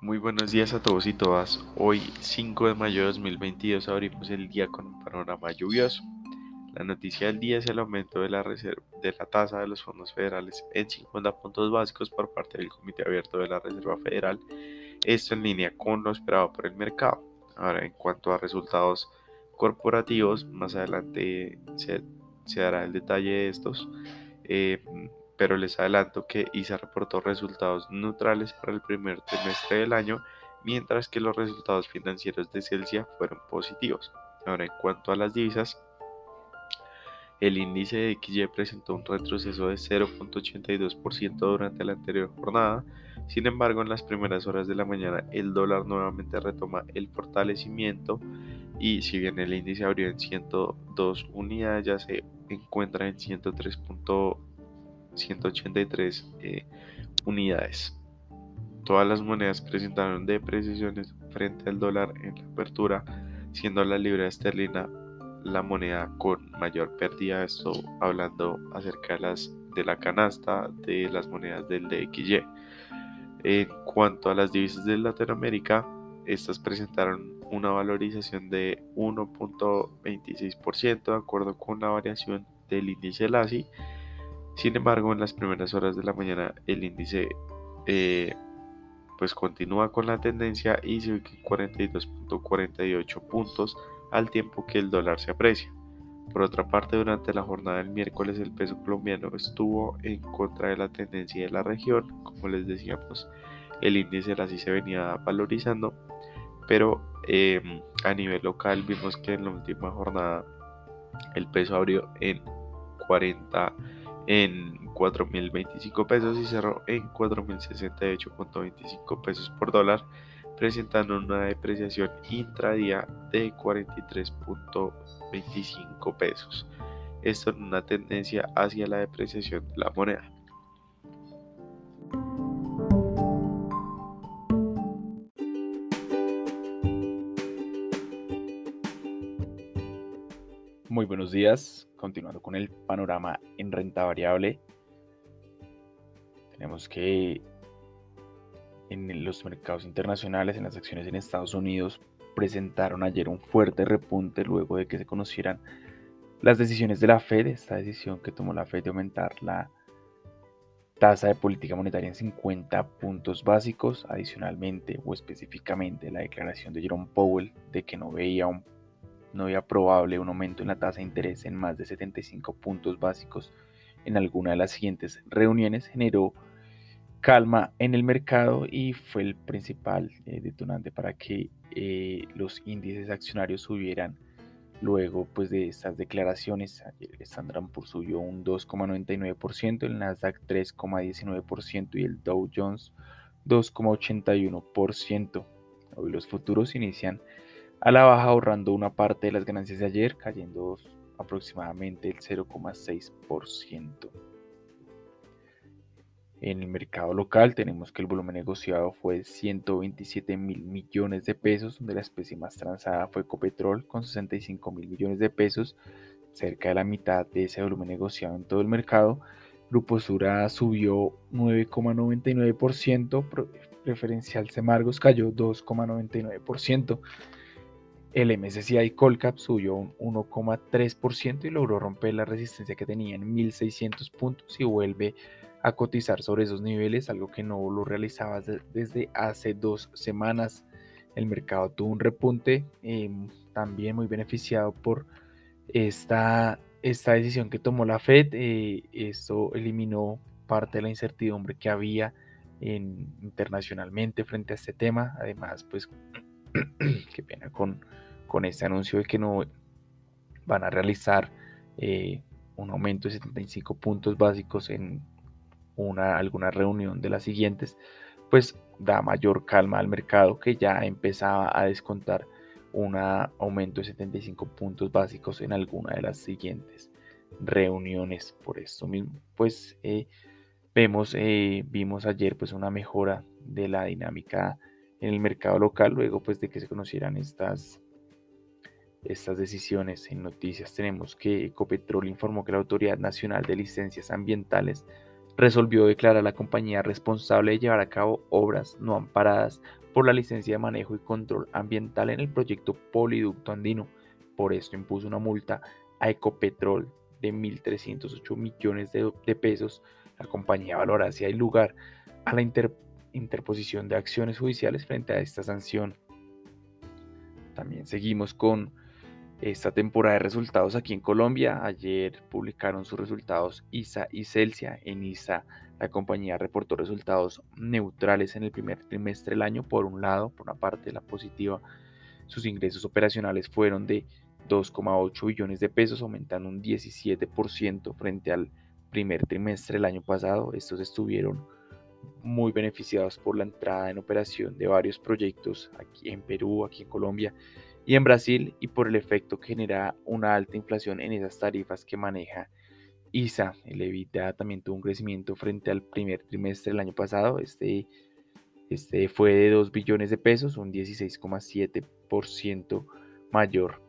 Muy buenos días a todos y todas. Hoy 5 de mayo de 2022 abrimos el día con un panorama lluvioso. La noticia del día es el aumento de la, de la tasa de los fondos federales en 50 puntos básicos por parte del Comité Abierto de la Reserva Federal, esto en línea con lo esperado por el mercado. Ahora, en cuanto a resultados corporativos, más adelante se, dará el detalle de estos, eh, pero les adelanto que ISA reportó resultados neutrales para el primer trimestre del año, mientras que los resultados financieros de Celsia fueron positivos. Ahora, en cuanto a las divisas, el índice de XY presentó un retroceso de 0.82% durante la anterior jornada. Sin embargo, en las primeras horas de la mañana el dólar nuevamente retoma el fortalecimiento y si bien el índice abrió en 102 unidades, ya se encuentra en 103.183 eh, unidades. Todas las monedas presentaron depreciaciones frente al dólar en la apertura, siendo la libra esterlina la moneda con mayor pérdida, esto hablando acerca de, las, de la canasta de las monedas del DXY. En cuanto a las divisas de Latinoamérica, estas presentaron una valorización de 1.26% de acuerdo con la variación del índice LASI. Sin embargo, en las primeras horas de la mañana el índice eh, pues continúa con la tendencia y se ubica en 42.48 puntos al tiempo que el dólar se aprecia. Por otra parte, durante la jornada del miércoles el peso colombiano estuvo en contra de la tendencia de la región, como les decíamos, el índice así se venía valorizando, pero em, a nivel local vimos que en la última jornada el peso abrió en 40 en 4.025 pesos y cerró en 4.068.25 pesos por dólar presentando una depreciación intradía de 43.25 pesos. Esto en una tendencia hacia la depreciación de la moneda. Muy buenos días, continuando con el panorama en renta variable. Tenemos que en los mercados internacionales, en las acciones en Estados Unidos, presentaron ayer un fuerte repunte luego de que se conocieran las decisiones de la Fed, esta decisión que tomó la Fed de aumentar la tasa de política monetaria en 50 puntos básicos, adicionalmente o específicamente la declaración de Jerome Powell de que no veía, un, no veía probable un aumento en la tasa de interés en más de 75 puntos básicos en alguna de las siguientes reuniones generó calma en el mercado y fue el principal eh, detonante para que eh, los índices accionarios subieran luego pues de estas declaraciones. el Standard Poor's subió un 2,99%, el Nasdaq 3,19% y el Dow Jones 2,81%. Hoy los futuros inician a la baja ahorrando una parte de las ganancias de ayer, cayendo aproximadamente el 0,6%. En el mercado local tenemos que el volumen negociado fue 127 mil millones de pesos, donde la especie más transada fue Copetrol con 65 mil millones de pesos, cerca de la mitad de ese volumen negociado en todo el mercado. Grupo subió 9,99%, preferencial Semargos cayó 2,99%. El MSCI Colcap subió un 1,3% y logró romper la resistencia que tenía en 1600 puntos y vuelve a cotizar sobre esos niveles, algo que no lo realizaba desde hace dos semanas. El mercado tuvo un repunte em, también muy beneficiado por esta, esta decisión que tomó la Fed. Eh, esto eliminó parte de la incertidumbre que había en, internacionalmente frente a este tema. Además, pues, qué pena con, con este anuncio de que no van a realizar eh, un aumento de 75 puntos básicos en una, alguna reunión de las siguientes, pues da mayor calma al mercado que ya empezaba a descontar un aumento de 75 puntos básicos en alguna de las siguientes reuniones. Por esto mismo, pues eh, vemos, eh, vimos ayer pues una mejora de la dinámica en el mercado local luego pues de que se conocieran estas estas decisiones en noticias tenemos que Ecopetrol informó que la Autoridad Nacional de Licencias Ambientales resolvió declarar a la compañía responsable de llevar a cabo obras no amparadas por la licencia de manejo y control ambiental en el proyecto Poliducto Andino. Por esto impuso una multa a Ecopetrol de 1.308 millones de, pesos. La compañía valora si hay lugar a la interposición de acciones judiciales frente a esta sanción. También seguimos con esta temporada de resultados aquí en Colombia. Ayer publicaron sus resultados ISA y Celsia. En ISA la compañía reportó resultados neutrales en el primer trimestre del año. Por un lado, por una parte la positiva, sus ingresos operacionales fueron de 2,8 billones de pesos, aumentando un 17% frente al primer trimestre del año pasado. Estos estuvieron muy beneficiados por la entrada en operación de varios proyectos aquí en Perú, aquí en Colombia y en Brasil y por el efecto que genera una alta inflación en esas tarifas que maneja ISA. El EBITDA también tuvo un crecimiento frente al primer trimestre del año pasado. Este, este fue de 2 billones de pesos, un 16,7% mayor.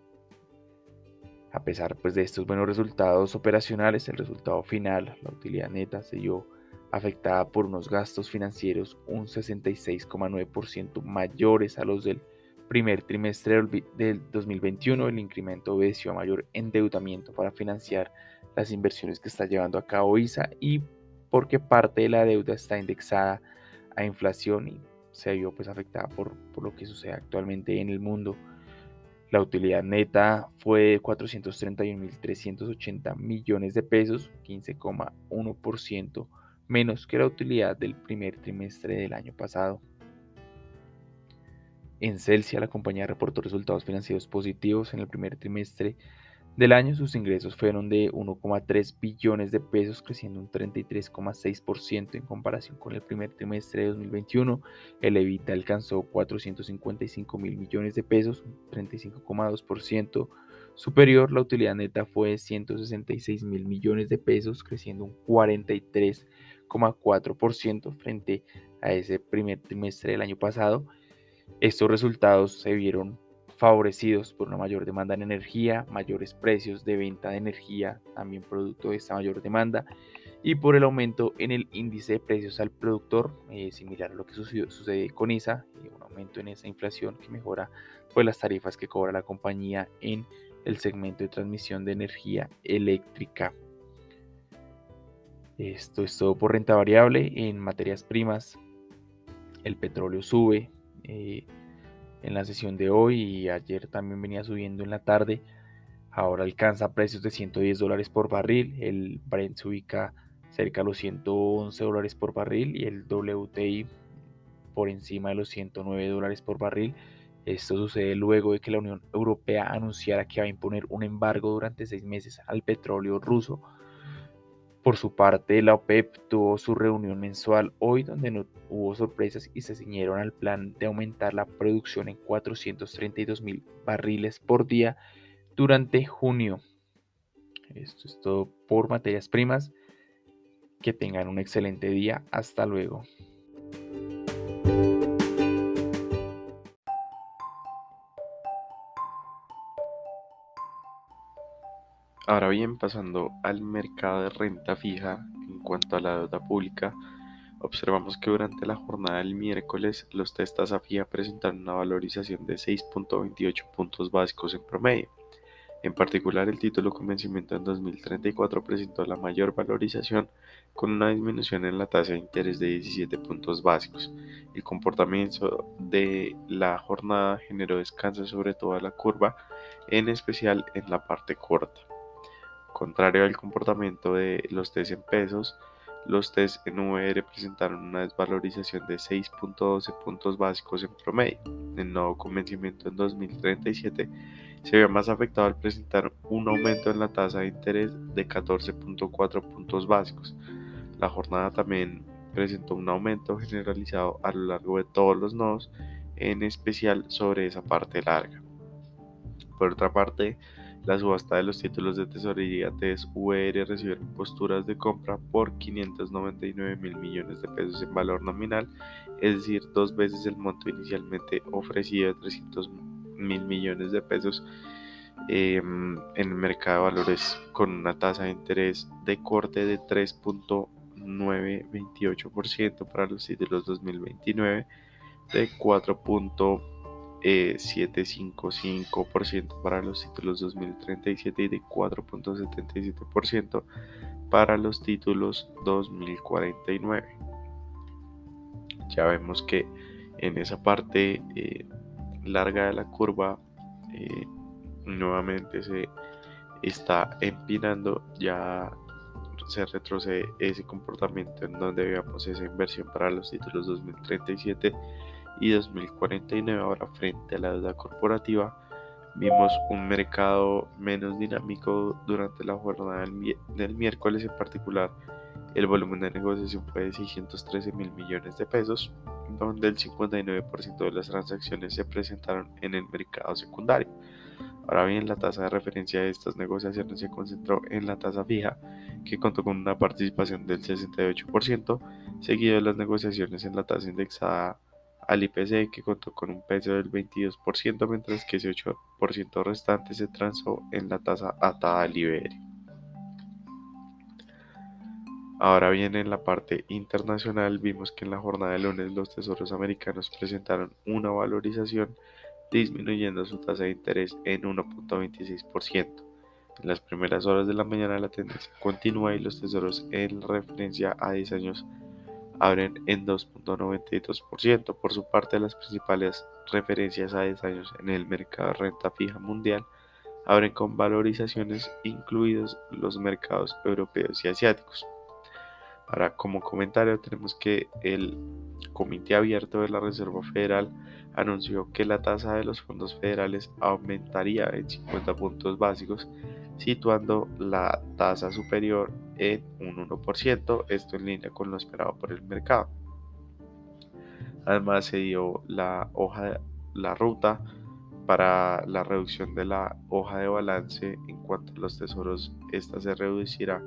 A pesar pues, de estos buenos resultados operacionales, el resultado final, la utilidad neta, se vio afectada por unos gastos financieros un 66,9% mayores a los del primer trimestre del 2021 el incremento obedeció a mayor endeudamiento para financiar las inversiones que está llevando a cabo ISA y porque parte de la deuda está indexada a inflación y se vio pues afectada por, por lo que sucede actualmente en el mundo. La utilidad neta fue de 431.380 millones de pesos, 15,1% menos que la utilidad del primer trimestre del año pasado. En Celsia, la compañía reportó resultados financieros positivos en el primer trimestre del año. Sus ingresos fueron de 1,3 billones de pesos, creciendo un 33,6% en comparación con el primer trimestre de 2021. El EBITDA alcanzó 455 mil millones de pesos, un 35,2% superior. La utilidad neta fue de 166 mil millones de pesos, creciendo un 43,4% frente a ese primer trimestre del año pasado. Estos resultados se vieron favorecidos por una mayor demanda en energía, mayores precios de venta de energía, también producto de esta mayor demanda, y por el aumento en el índice de precios al productor, eh, similar a lo que sucede, con ISA, un aumento en esa inflación que mejora pues, las tarifas que cobra la compañía en el segmento de transmisión de energía eléctrica. Esto es todo por renta variable en materias primas. El petróleo sube, eh, en la sesión de hoy y ayer también venía subiendo en la tarde. Ahora alcanza precios de 110 dólares por barril. El Brent se ubica cerca de los 111 dólares por barril y el WTI por encima de los 109 dólares por barril. Esto sucede luego de que la Unión Europea anunciara que va a imponer un embargo durante seis meses al petróleo ruso por su parte, la OPEP tuvo su reunión mensual hoy donde no hubo sorpresas y se ciñeron al plan de aumentar la producción en 432 mil barriles por día durante junio. Esto es todo por materias primas. Que tengan un excelente día. Hasta luego. Ahora bien, pasando al mercado de renta fija en cuanto a la deuda pública, observamos que durante la jornada del miércoles los test tasa fija presentaron una valorización de 6.28 puntos básicos en promedio. En particular, el título con vencimiento en 2034 presentó la mayor valorización con una disminución en la tasa de interés de 17 puntos básicos. El comportamiento de la jornada generó descanso sobre toda la curva, en especial en la parte corta. Contrario al comportamiento de los test en pesos, los test en VR presentaron una desvalorización de 6.12 puntos básicos en promedio. El nuevo convencimiento en 2037 se ve más afectado al presentar un aumento en la tasa de interés de 14.4 puntos básicos. La jornada también presentó un aumento generalizado a lo largo de todos los nodos, en especial sobre esa parte larga. Por otra parte, la subasta de los títulos de tesorería TES-UR recibieron posturas de compra por 599 mil millones de pesos en valor nominal, es decir, dos veces el monto inicialmente ofrecido de 300 mil millones de pesos em, en el mercado de valores con una tasa de interés de corte de 3.928% para los títulos 2029, de 4. 7,55% eh, para los títulos 2037 y de 4.77% para los títulos 2049. Ya vemos que en esa parte eh, larga de la curva eh, nuevamente se está empinando, ya se retrocede ese comportamiento en donde veamos esa inversión para los títulos 2037 y 2049 ahora frente a la deuda corporativa. Vimos un mercado menos dinámico durante la jornada del, miércoles en particular. El volumen de negociación fue de 613 mil millones de pesos, donde el 59% de las transacciones se presentaron en el mercado secundario. Ahora bien, la tasa de referencia de estas negociaciones se concentró en la tasa fija, que contó con una participación del 68%, seguido de las negociaciones en la tasa indexada al IPC que contó con un peso del 22%, mientras que ese 8% restante se transó en la tasa atada al IBR. Ahora bien, en la parte internacional vimos que en la jornada de lunes los tesoros americanos presentaron una valorización disminuyendo su tasa de interés en 1.26%. En las primeras horas de la mañana la tendencia continúa y los tesoros en referencia a 10 años abren en 2.92%. Por su parte, las principales referencias a 10 años en el mercado de renta fija mundial abren con valorizaciones incluidos los mercados europeos y asiáticos. Ahora, como comentario, tenemos que el Comité Abierto de la Reserva Federal anunció que la tasa de los fondos federales aumentaría en 50 puntos básicos, situando la tasa superior en un 1%, esto en línea con lo esperado por el mercado. Además se dio la hoja la ruta para la reducción de la hoja de balance en cuanto a los tesoros, esta se reducirá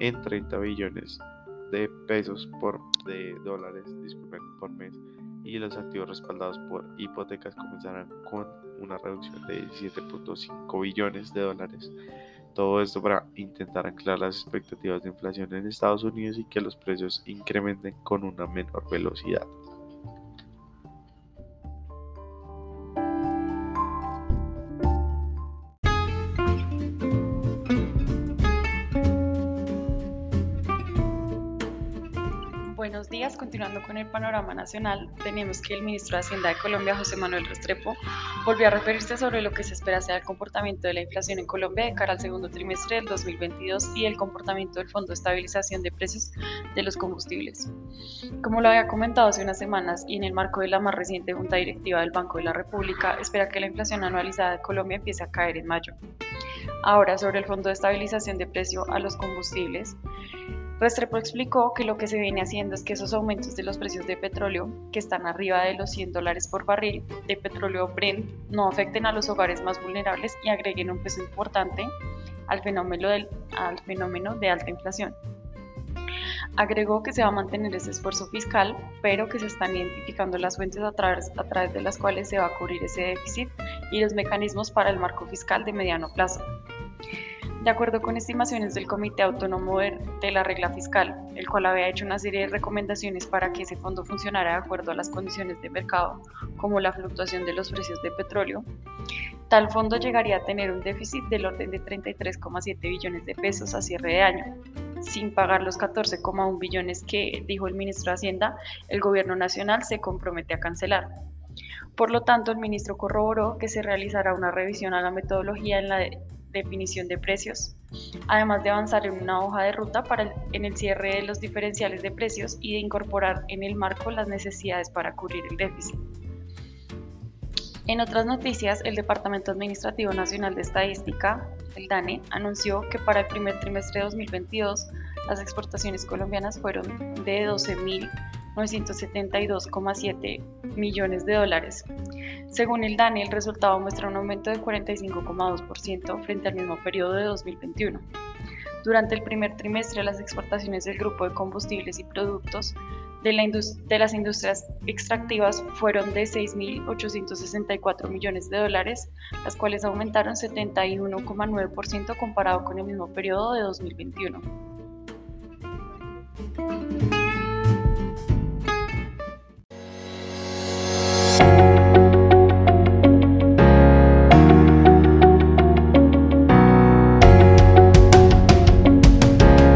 en 30 billones de pesos por de dólares, disculpen, por mes y los activos respaldados por hipotecas comenzarán con una reducción de 17.5 billones de dólares todo esto para intentar anclar las expectativas de inflación en Estados Unidos y que los precios incrementen con una menor velocidad. Buenos días, continuando con el panorama nacional, tenemos que el ministro de Hacienda de Colombia, José Manuel Restrepo, volvió a referirse sobre lo que se espera sea el comportamiento de la inflación en Colombia de cara al segundo trimestre del 2022 y el comportamiento del Fondo de Estabilización de Precios de los Combustibles. Como lo había comentado hace unas semanas y en el marco de la más reciente Junta Directiva del Banco de la República, espera que la inflación anualizada de Colombia empiece a caer en mayo. Ahora, sobre el Fondo de Estabilización de Precios a los Combustibles, Restrepo explicó que lo que se viene haciendo es que esos aumentos de los precios de petróleo, que están arriba de los 100 dólares por barril de petróleo Brent, no afecten a los hogares más vulnerables y agreguen un peso importante al fenómeno, de alta inflación. Agregó que se va a mantener ese esfuerzo fiscal, pero que se están identificando las fuentes a través, a través de las cuales se va a cubrir ese déficit y los mecanismos para el marco fiscal de mediano plazo. De acuerdo con estimaciones del Comité Autónomo de la Regla Fiscal, el cual había hecho una serie de recomendaciones para que ese fondo funcionara de acuerdo a las condiciones de mercado, como la fluctuación de los precios de petróleo, tal fondo llegaría a tener un déficit del orden de 33,7 billones de pesos a cierre de año, sin pagar los 14,1 billones que, dijo el ministro de Hacienda, el gobierno nacional se compromete a cancelar. Por lo tanto, el ministro corroboró que se realizará una revisión a la metodología en la definición de precios, además de avanzar en una hoja de ruta para en el cierre de los diferenciales de precios y de incorporar en el marco las necesidades para cubrir el déficit. En otras noticias, el Departamento Administrativo Nacional de Estadística, el DANE, anunció que para el primer trimestre de 2022 las exportaciones colombianas fueron de 12.972,7 millones de dólares. Según el DANE, el resultado muestra un aumento de 45,2% frente al mismo periodo de 2021. Durante el primer trimestre, las exportaciones del grupo de combustibles y productos de, las industrias extractivas fueron de 6.864 millones de dólares, las cuales aumentaron 71,9% comparado con el mismo periodo de 2021.